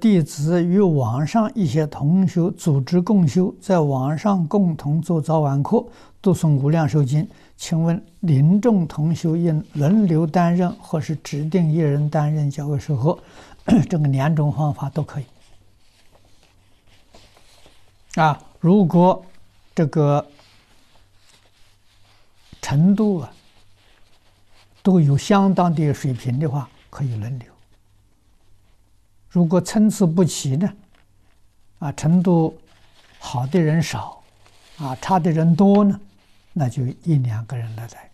弟子与网上一些同学组织共修，在网上共同做早晚课，读诵无量寿经。请问临终同修应轮流担任，或是指定一人担任较为适合？这个两种方法都可以。啊，如果这个程度啊都有相当的水平的话，可以轮流。如果参差不齐呢？啊，程度好的人少，啊，差的人多呢，那就一两个人来带。